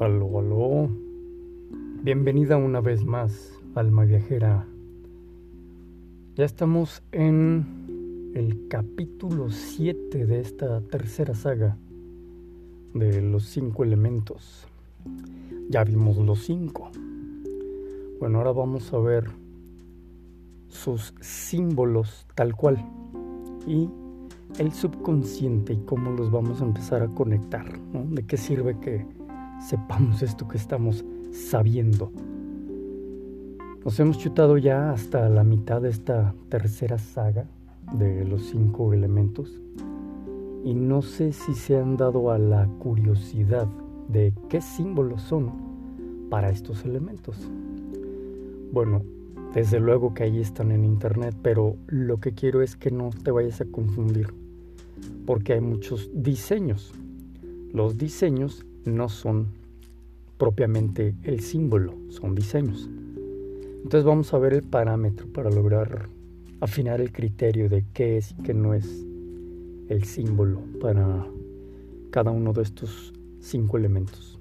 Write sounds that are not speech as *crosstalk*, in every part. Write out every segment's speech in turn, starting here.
Aló, aló. Bienvenida una vez más, alma viajera. Ya estamos en el capítulo 7 de esta tercera saga de los cinco elementos. Ya vimos los cinco. Bueno, ahora vamos a ver sus símbolos tal cual y el subconsciente y cómo los vamos a empezar a conectar. ¿De qué sirve que sepamos esto que estamos sabiendo. Nos hemos chutado ya hasta la mitad de esta tercera saga de los cinco elementos y no sé si se han dado a la curiosidad de qué símbolos son para estos elementos. Bueno, desde luego que ahí están en internet, pero lo que quiero es que no te vayas a confundir, porque hay muchos diseños. Los diseños no son propiamente el símbolo, son diseños. Entonces vamos a ver el parámetro para lograr afinar el criterio de qué es y qué no es el símbolo para cada uno de estos cinco elementos.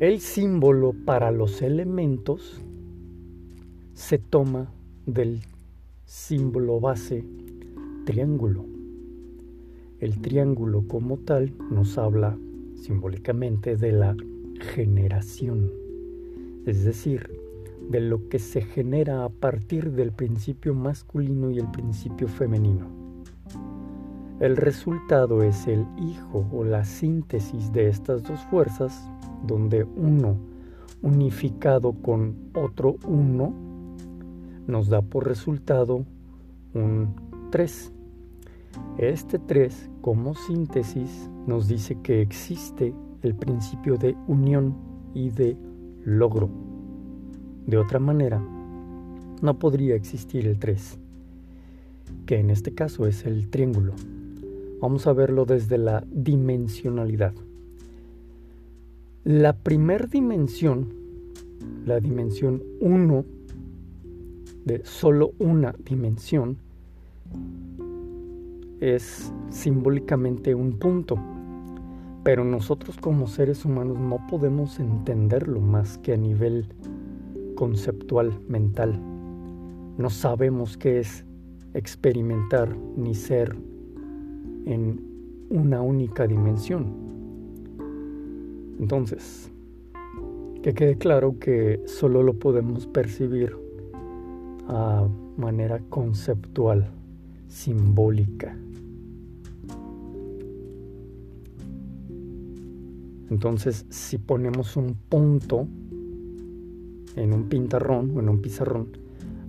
El símbolo para los elementos se toma del símbolo base triángulo. El triángulo como tal nos habla simbólicamente de la generación, es decir, de lo que se genera a partir del principio masculino y el principio femenino. El resultado es el hijo o la síntesis de estas dos fuerzas, donde uno unificado con otro uno nos da por resultado un 3. Este 3 como síntesis nos dice que existe el principio de unión y de logro. De otra manera, no podría existir el 3, que en este caso es el triángulo. Vamos a verlo desde la dimensionalidad. La primer dimensión, la dimensión 1, de solo una dimensión, es simbólicamente un punto, pero nosotros como seres humanos no podemos entenderlo más que a nivel conceptual, mental. No sabemos qué es experimentar ni ser en una única dimensión. Entonces, que quede claro que solo lo podemos percibir a manera conceptual, simbólica. Entonces, si ponemos un punto en un pintarrón o en un pizarrón,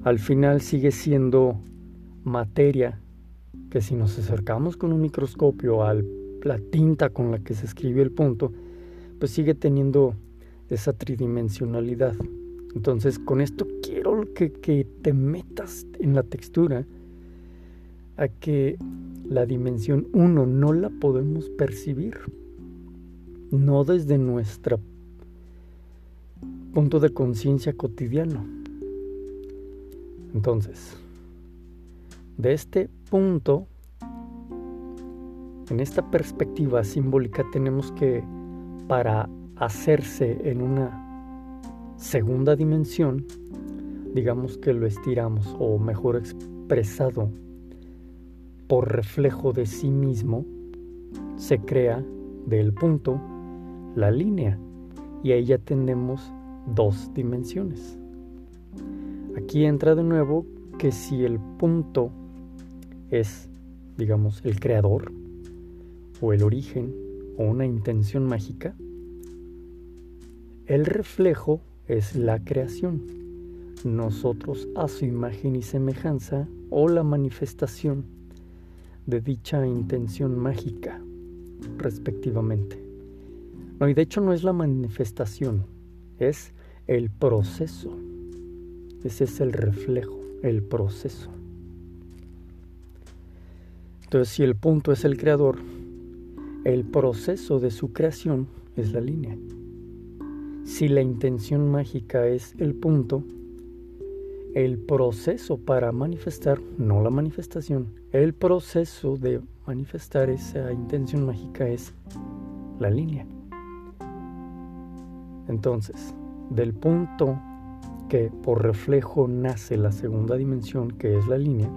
al final sigue siendo materia que si nos acercamos con un microscopio a la tinta con la que se escribió el punto, pues sigue teniendo esa tridimensionalidad. Entonces, con esto quiero que, que te metas en la textura a que la dimensión 1 no la podemos percibir no desde nuestro punto de conciencia cotidiano. Entonces, de este punto, en esta perspectiva simbólica tenemos que, para hacerse en una segunda dimensión, digamos que lo estiramos, o mejor expresado, por reflejo de sí mismo, se crea del punto la línea y ahí ya tenemos dos dimensiones. Aquí entra de nuevo que si el punto es, digamos, el creador o el origen o una intención mágica, el reflejo es la creación. Nosotros a su imagen y semejanza o la manifestación de dicha intención mágica, respectivamente. No, y de hecho no es la manifestación, es el proceso. Ese es el reflejo, el proceso. Entonces, si el punto es el creador, el proceso de su creación es la línea. Si la intención mágica es el punto, el proceso para manifestar, no la manifestación, el proceso de manifestar esa intención mágica es la línea. Entonces, del punto que por reflejo nace la segunda dimensión, que es la línea,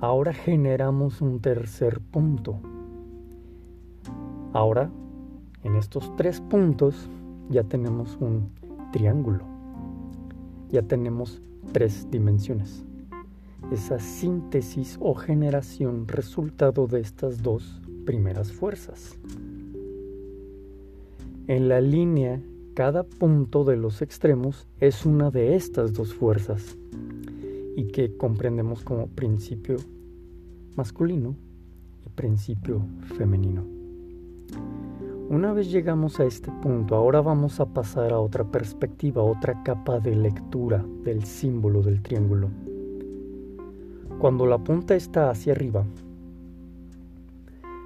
ahora generamos un tercer punto. Ahora, en estos tres puntos, ya tenemos un triángulo. Ya tenemos tres dimensiones. Esa síntesis o generación resultado de estas dos primeras fuerzas. En la línea, cada punto de los extremos es una de estas dos fuerzas y que comprendemos como principio masculino y principio femenino. Una vez llegamos a este punto, ahora vamos a pasar a otra perspectiva, otra capa de lectura del símbolo del triángulo. Cuando la punta está hacia arriba,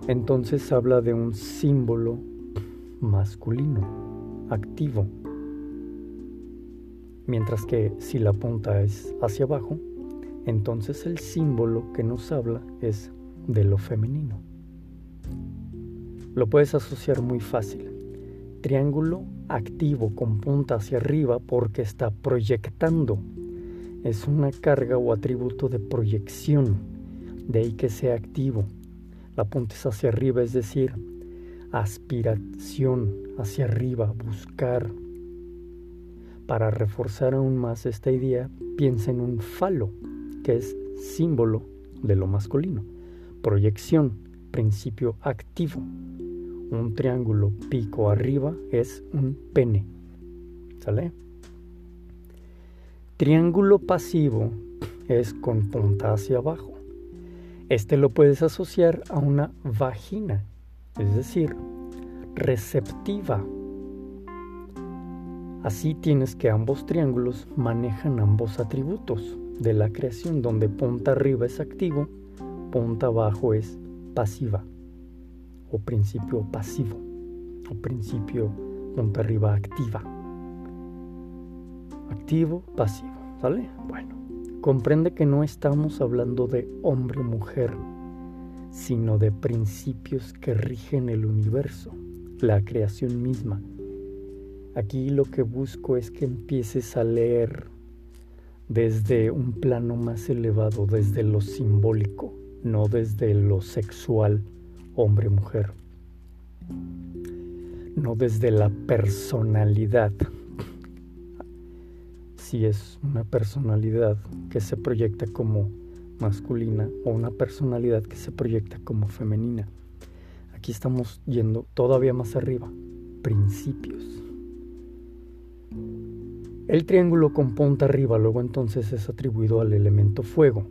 entonces habla de un símbolo masculino, activo. Mientras que si la punta es hacia abajo, entonces el símbolo que nos habla es de lo femenino. Lo puedes asociar muy fácil. Triángulo activo con punta hacia arriba porque está proyectando. Es una carga o atributo de proyección, de ahí que sea activo. La punta es hacia arriba, es decir, aspiración hacia arriba, buscar. Para reforzar aún más esta idea, piensa en un falo, que es símbolo de lo masculino. Proyección, principio activo. Un triángulo pico arriba es un pene. ¿Sale? Triángulo pasivo es con punta hacia abajo. Este lo puedes asociar a una vagina, es decir, receptiva. Así tienes que ambos triángulos manejan ambos atributos de la creación, donde punta arriba es activo, punta abajo es pasiva, o principio pasivo, o principio punta arriba activa. Activo, pasivo, ¿sale? Bueno, comprende que no estamos hablando de hombre o mujer, sino de principios que rigen el universo, la creación misma. Aquí lo que busco es que empieces a leer desde un plano más elevado, desde lo simbólico, no desde lo sexual, hombre-mujer, no desde la personalidad. Si es una personalidad que se proyecta como masculina o una personalidad que se proyecta como femenina. Aquí estamos yendo todavía más arriba, principios. El triángulo con punta arriba luego entonces es atribuido al elemento fuego,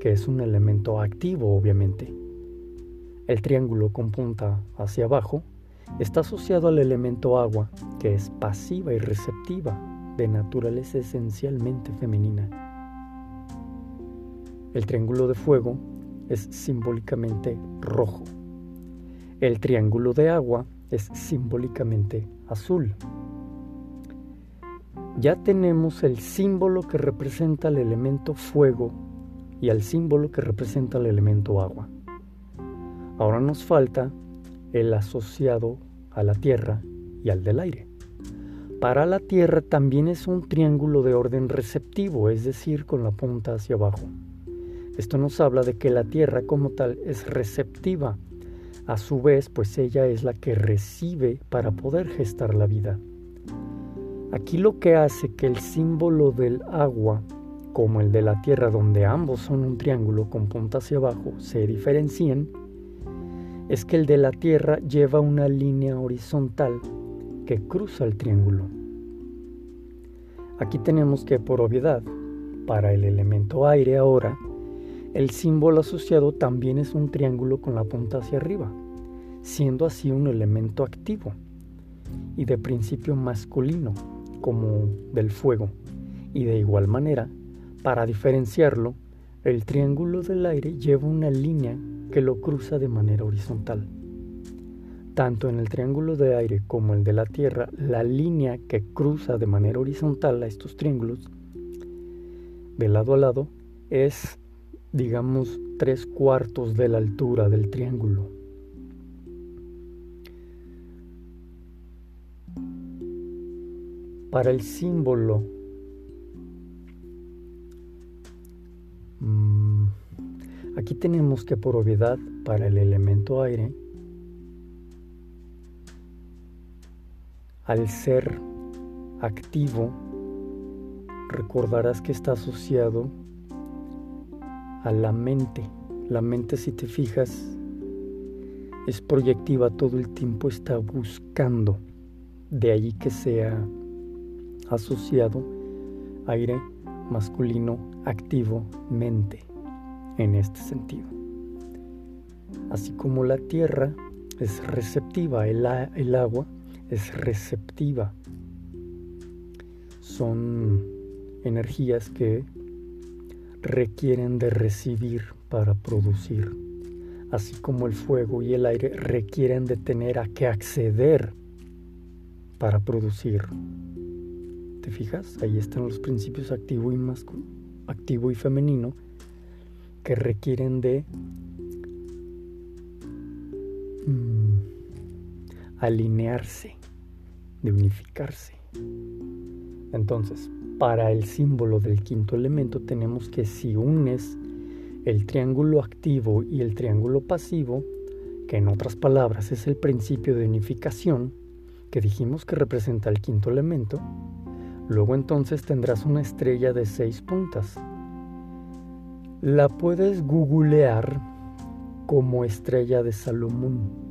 que es un elemento activo obviamente. El triángulo con punta hacia abajo está asociado al elemento agua, que es pasiva y receptiva, de naturaleza esencialmente femenina. El triángulo de fuego es simbólicamente rojo. El triángulo de agua es simbólicamente azul. Ya tenemos el símbolo que representa el elemento fuego y el símbolo que representa el elemento agua. Ahora nos falta el asociado a la tierra y al del aire. Para la tierra también es un triángulo de orden receptivo, es decir, con la punta hacia abajo. Esto nos habla de que la tierra como tal es receptiva. A su vez, pues ella es la que recibe para poder gestar la vida. Aquí lo que hace que el símbolo del agua, como el de la tierra, donde ambos son un triángulo con punta hacia abajo, se diferencien, es que el de la tierra lleva una línea horizontal que cruza el triángulo. Aquí tenemos que, por obviedad, para el elemento aire ahora, el símbolo asociado también es un triángulo con la punta hacia arriba, siendo así un elemento activo y de principio masculino, como del fuego. Y de igual manera, para diferenciarlo, el triángulo del aire lleva una línea que lo cruza de manera horizontal. Tanto en el triángulo de aire como el de la Tierra, la línea que cruza de manera horizontal a estos triángulos, de lado a lado, es digamos, tres cuartos de la altura del triángulo. Para el símbolo mm, Aquí tenemos que por obviedad para el elemento aire, al ser activo, recordarás que está asociado a la mente. La mente, si te fijas, es proyectiva, todo el tiempo está buscando. De allí que sea asociado aire masculino activo, mente, en este sentido. Así como la tierra es receptiva, el, el agua es receptiva. Son energías que requieren de recibir para producir, así como el fuego y el aire requieren de tener a que acceder para producir. ¿Te fijas? Ahí están los principios activo y activo y femenino que requieren de mm, alinearse, de unificarse. Entonces, para el símbolo del quinto elemento tenemos que si unes el triángulo activo y el triángulo pasivo, que en otras palabras es el principio de unificación, que dijimos que representa el quinto elemento, luego entonces tendrás una estrella de seis puntas. La puedes googlear como estrella de Salomón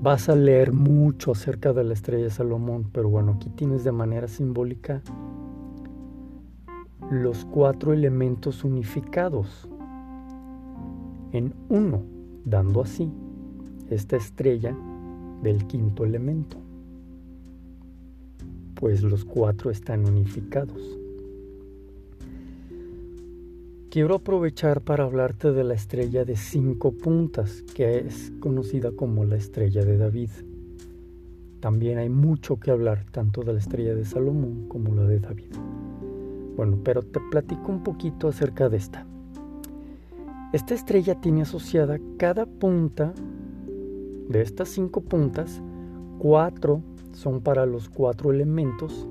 Vas a leer mucho acerca de la estrella de Salomón, pero bueno, aquí tienes de manera simbólica los cuatro elementos unificados en uno, dando así esta estrella del quinto elemento, pues los cuatro están unificados. Quiero aprovechar para hablarte de la estrella de cinco puntas, que es conocida como la estrella de David. También hay mucho que hablar, tanto de la estrella de Salomón como la de David. Bueno, pero te platico un poquito acerca de esta. Esta estrella tiene asociada cada punta de estas cinco puntas, cuatro son para los cuatro elementos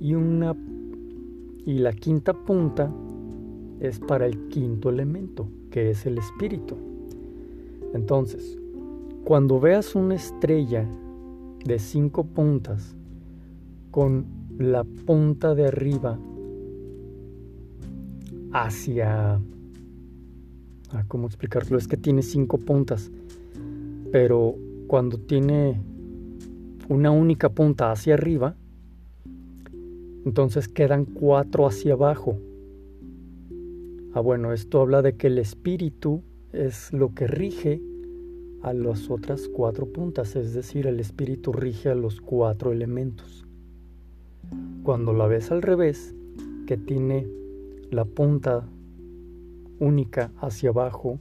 y una y la quinta punta es para el quinto elemento, que es el espíritu. Entonces, cuando veas una estrella de cinco puntas con la punta de arriba hacia... Ah, ¿Cómo explicarlo? Es que tiene cinco puntas, pero cuando tiene una única punta hacia arriba, entonces quedan cuatro hacia abajo. Ah, bueno, esto habla de que el espíritu es lo que rige a las otras cuatro puntas, es decir, el espíritu rige a los cuatro elementos. Cuando la ves al revés, que tiene la punta única hacia abajo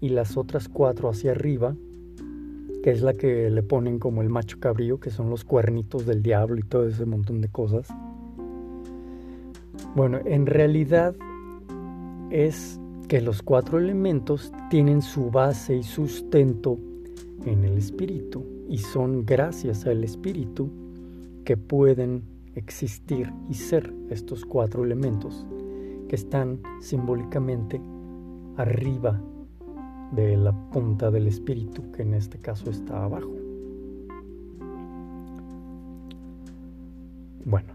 y las otras cuatro hacia arriba, que es la que le ponen como el macho cabrío, que son los cuernitos del diablo y todo ese montón de cosas. Bueno, en realidad es que los cuatro elementos tienen su base y sustento en el espíritu y son gracias al espíritu que pueden existir y ser estos cuatro elementos que están simbólicamente arriba de la punta del espíritu que en este caso está abajo. Bueno,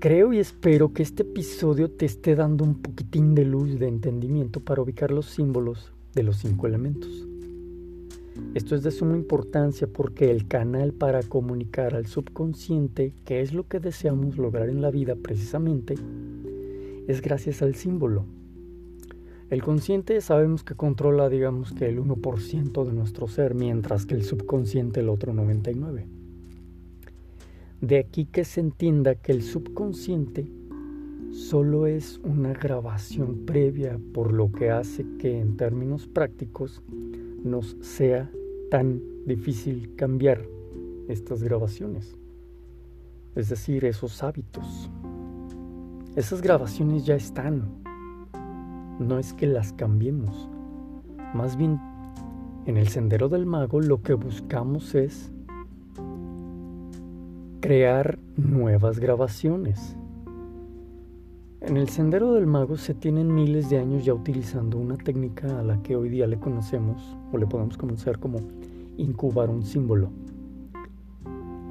Creo y espero que este episodio te esté dando un poquitín de luz de entendimiento para ubicar los símbolos de los cinco elementos. Esto es de suma importancia porque el canal para comunicar al subconsciente qué es lo que deseamos lograr en la vida precisamente es gracias al símbolo. El consciente sabemos que controla digamos que el 1% de nuestro ser, mientras que el subconsciente el otro 99%. De aquí que se entienda que el subconsciente solo es una grabación previa, por lo que hace que en términos prácticos nos sea tan difícil cambiar estas grabaciones. Es decir, esos hábitos. Esas grabaciones ya están. No es que las cambiemos. Más bien, en el sendero del mago lo que buscamos es crear nuevas grabaciones. En el Sendero del Mago se tienen miles de años ya utilizando una técnica a la que hoy día le conocemos o le podemos conocer como incubar un símbolo,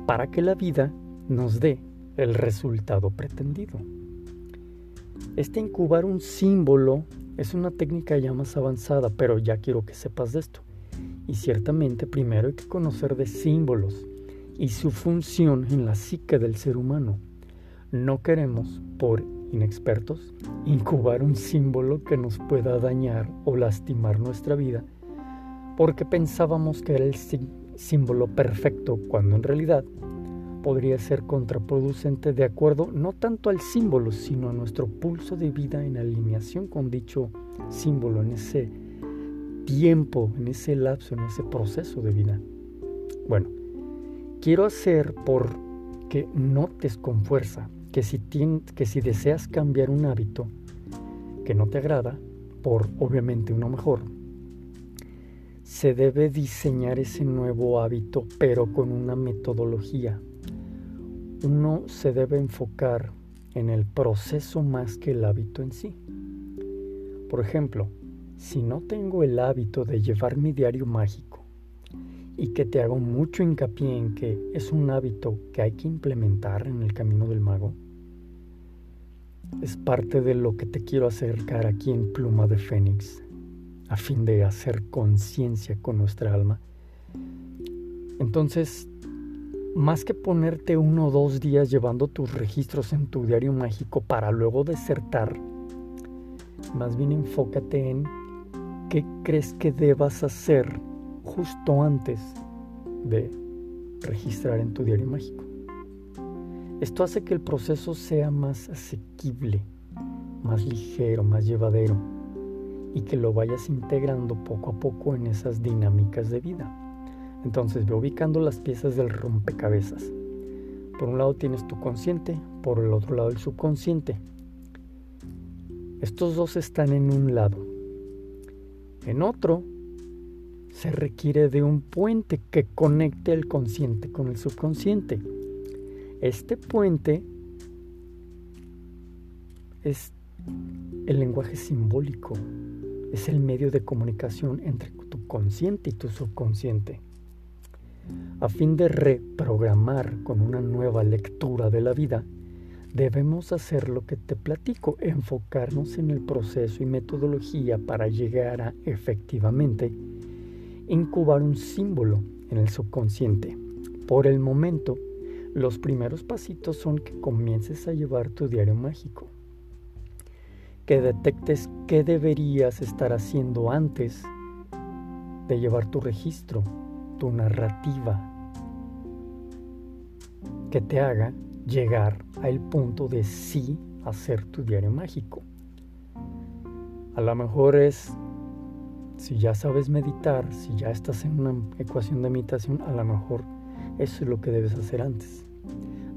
para que la vida nos dé el resultado pretendido. Este incubar un símbolo es una técnica ya más avanzada, pero ya quiero que sepas de esto. Y ciertamente primero hay que conocer de símbolos y su función en la psique del ser humano. No queremos, por inexpertos, incubar un símbolo que nos pueda dañar o lastimar nuestra vida, porque pensábamos que era el símbolo perfecto, cuando en realidad podría ser contraproducente de acuerdo no tanto al símbolo, sino a nuestro pulso de vida en alineación con dicho símbolo, en ese tiempo, en ese lapso, en ese proceso de vida. Bueno, quiero hacer por que notes con fuerza que si, que si deseas cambiar un hábito que no te agrada, por obviamente uno mejor, se debe diseñar ese nuevo hábito, pero con una metodología. Uno se debe enfocar en el proceso más que el hábito en sí. Por ejemplo, si no tengo el hábito de llevar mi diario mágico y que te hago mucho hincapié en que es un hábito que hay que implementar en el camino del mago, es parte de lo que te quiero acercar aquí en Pluma de Fénix, a fin de hacer conciencia con nuestra alma. Entonces, más que ponerte uno o dos días llevando tus registros en tu diario mágico para luego desertar, más bien enfócate en qué crees que debas hacer justo antes de registrar en tu diario mágico. Esto hace que el proceso sea más asequible, más ligero, más llevadero y que lo vayas integrando poco a poco en esas dinámicas de vida. Entonces ve ubicando las piezas del rompecabezas. Por un lado tienes tu consciente, por el otro lado el subconsciente. Estos dos están en un lado. En otro se requiere de un puente que conecte el consciente con el subconsciente. Este puente es el lenguaje simbólico, es el medio de comunicación entre tu consciente y tu subconsciente. A fin de reprogramar con una nueva lectura de la vida, debemos hacer lo que te platico, enfocarnos en el proceso y metodología para llegar a efectivamente incubar un símbolo en el subconsciente. Por el momento, los primeros pasitos son que comiences a llevar tu diario mágico, que detectes qué deberías estar haciendo antes de llevar tu registro, tu narrativa, que te haga llegar al punto de sí hacer tu diario mágico. A lo mejor es si ya sabes meditar, si ya estás en una ecuación de meditación, a lo mejor eso es lo que debes hacer antes.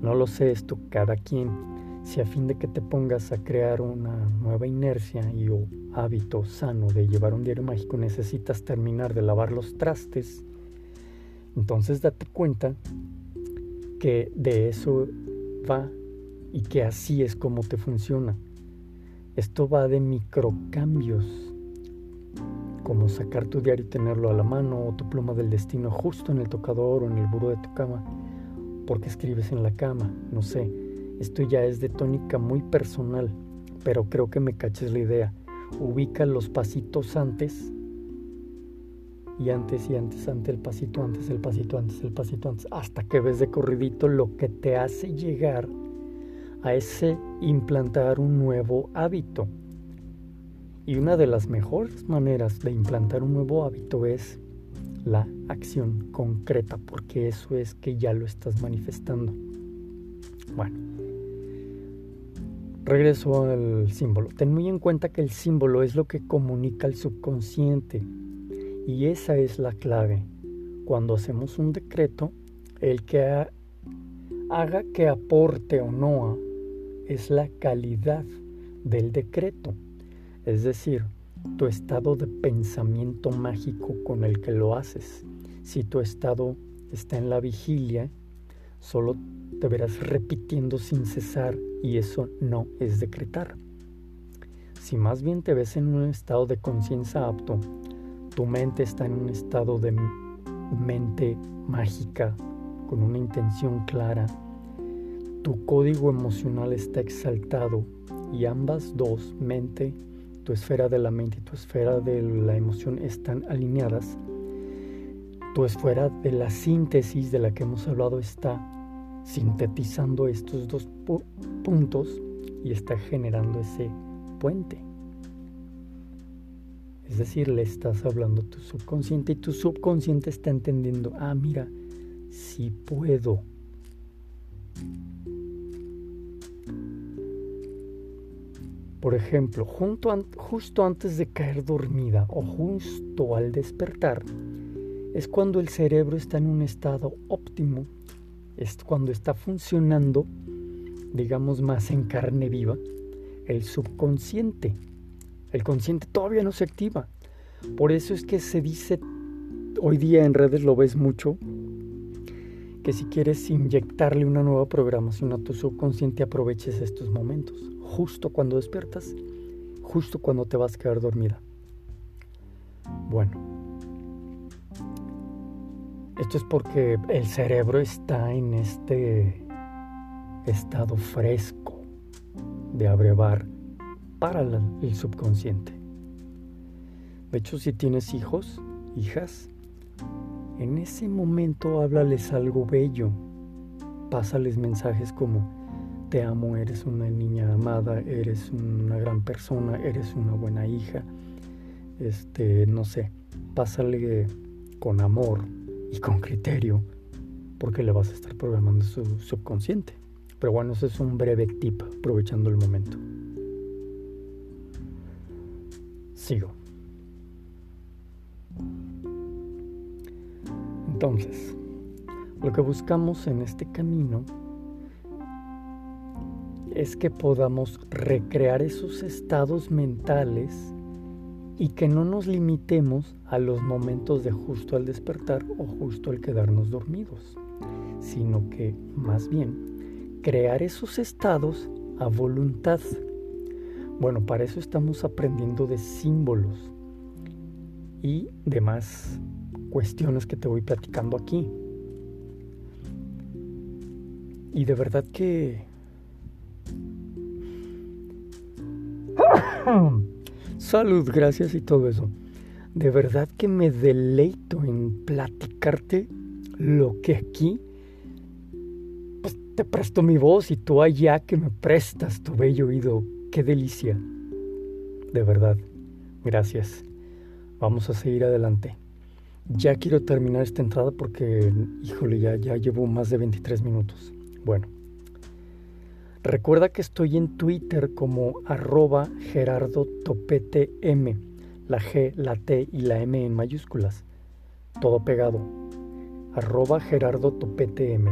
No lo sé esto cada quien. Si a fin de que te pongas a crear una nueva inercia y o hábito sano de llevar un diario mágico necesitas terminar de lavar los trastes, entonces date cuenta que de eso va y que así es como te funciona. Esto va de microcambios como sacar tu diario y tenerlo a la mano o tu pluma del destino justo en el tocador o en el buró de tu cama, porque escribes en la cama, no sé. Esto ya es de tónica muy personal, pero creo que me caches la idea. Ubica los pasitos antes y antes y antes, antes el pasito antes, el pasito antes, el pasito antes, hasta que ves de corridito lo que te hace llegar a ese implantar un nuevo hábito. Y una de las mejores maneras de implantar un nuevo hábito es la acción concreta, porque eso es que ya lo estás manifestando. Bueno, regreso al símbolo. Ten muy en cuenta que el símbolo es lo que comunica al subconsciente y esa es la clave. Cuando hacemos un decreto, el que haga que aporte o no es la calidad del decreto es decir, tu estado de pensamiento mágico con el que lo haces. Si tu estado está en la vigilia, Solo te verás repitiendo sin cesar y eso no es decretar. Si más bien te ves en un estado de conciencia apto, tu mente está en un estado de mente mágica, con una intención clara, tu código emocional está exaltado y ambas dos, mente, tu esfera de la mente y tu esfera de la emoción están alineadas, tu esfera de la síntesis de la que hemos hablado está sintetizando estos dos puntos y está generando ese puente. Es decir, le estás hablando a tu subconsciente y tu subconsciente está entendiendo, ah, mira, si puedo. Por ejemplo, justo antes de caer dormida o justo al despertar, es cuando el cerebro está en un estado óptimo, es cuando está funcionando, digamos, más en carne viva, el subconsciente. El consciente todavía no se activa. Por eso es que se dice, hoy día en redes lo ves mucho, que si quieres inyectarle una nueva programación a tu subconsciente aproveches estos momentos, justo cuando despiertas, justo cuando te vas a quedar dormida. Bueno, esto es porque el cerebro está en este estado fresco de abrevar para el subconsciente. De hecho, si tienes hijos, hijas, en ese momento háblales algo bello. Pásales mensajes como te amo, eres una niña amada, eres una gran persona, eres una buena hija. Este, no sé, pásale con amor y con criterio porque le vas a estar programando su subconsciente. Pero bueno, ese es un breve tip aprovechando el momento. Sigo. Entonces, lo que buscamos en este camino es que podamos recrear esos estados mentales y que no nos limitemos a los momentos de justo al despertar o justo al quedarnos dormidos, sino que más bien crear esos estados a voluntad. Bueno, para eso estamos aprendiendo de símbolos y demás cuestiones que te voy platicando aquí. Y de verdad que... *clears throat* Salud, gracias y todo eso. De verdad que me deleito en platicarte lo que aquí pues, te presto mi voz y tú allá que me prestas tu bello oído. Qué delicia. De verdad. Gracias. Vamos a seguir adelante. Ya quiero terminar esta entrada porque, híjole, ya, ya llevo más de 23 minutos. Bueno, recuerda que estoy en Twitter como arroba Gerardo Topete M, la G, la T y la M en mayúsculas, todo pegado, arroba Gerardo Topete M.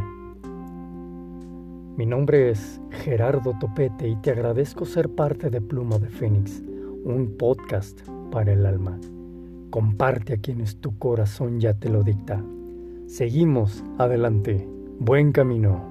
Mi nombre es Gerardo Topete y te agradezco ser parte de Pluma de Fénix, un podcast para el alma. Comparte a quienes tu corazón ya te lo dicta. Seguimos adelante. Buen camino.